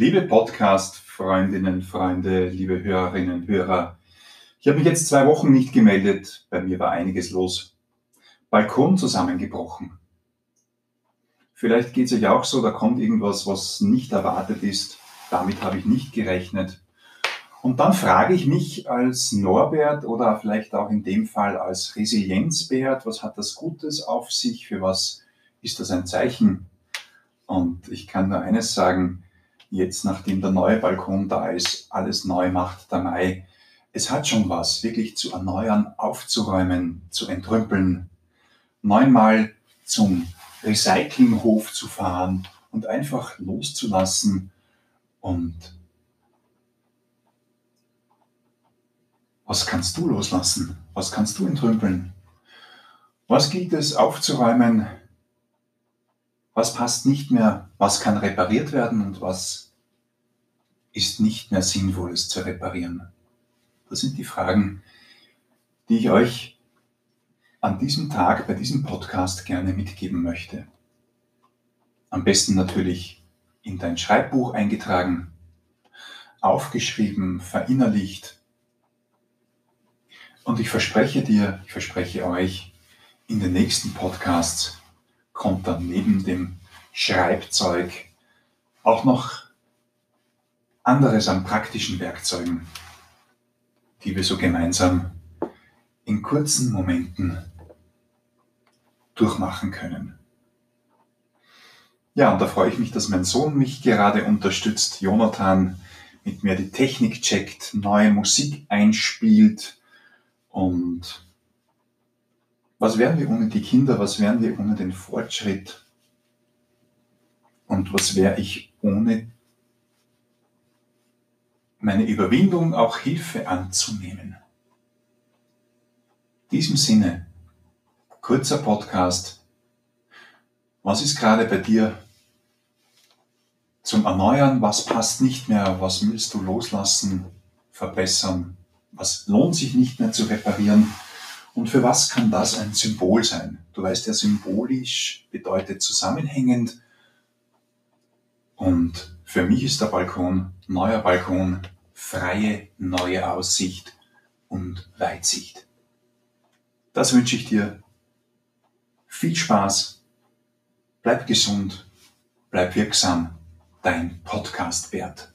Liebe Podcast-Freundinnen, Freunde, liebe Hörerinnen, Hörer, ich habe mich jetzt zwei Wochen nicht gemeldet. Bei mir war einiges los. Balkon zusammengebrochen. Vielleicht geht es euch auch so, da kommt irgendwas, was nicht erwartet ist. Damit habe ich nicht gerechnet. Und dann frage ich mich als Norbert oder vielleicht auch in dem Fall als Resilienzbert, was hat das Gutes auf sich? Für was ist das ein Zeichen? Und ich kann nur eines sagen, jetzt nachdem der neue Balkon da ist, alles neu macht der Mai. Es hat schon was, wirklich zu erneuern, aufzuräumen, zu entrümpeln, neunmal zum Recyclinghof zu fahren und einfach loszulassen und was kannst du loslassen? Was kannst du entrümpeln? Was gilt es aufzuräumen, was passt nicht mehr, was kann repariert werden und was ist nicht mehr sinnvoll, es zu reparieren. Das sind die Fragen, die ich euch an diesem Tag bei diesem Podcast gerne mitgeben möchte. Am besten natürlich in dein Schreibbuch eingetragen, aufgeschrieben, verinnerlicht. Und ich verspreche dir, ich verspreche euch, in den nächsten Podcasts kommt dann neben dem Schreibzeug auch noch anderes an praktischen Werkzeugen, die wir so gemeinsam in kurzen Momenten durchmachen können. Ja, und da freue ich mich, dass mein Sohn mich gerade unterstützt, Jonathan mit mir die Technik checkt, neue Musik einspielt und was wären wir ohne die Kinder? Was wären wir ohne den Fortschritt? Und was wäre ich ohne meine Überwindung, auch Hilfe anzunehmen? In diesem Sinne, kurzer Podcast. Was ist gerade bei dir zum Erneuern? Was passt nicht mehr? Was willst du loslassen, verbessern? Was lohnt sich nicht mehr zu reparieren? Und für was kann das ein Symbol sein? Du weißt ja, symbolisch bedeutet zusammenhängend. Und für mich ist der Balkon, neuer Balkon, freie neue Aussicht und Weitsicht. Das wünsche ich dir. Viel Spaß, bleib gesund, bleib wirksam, dein Podcast wert.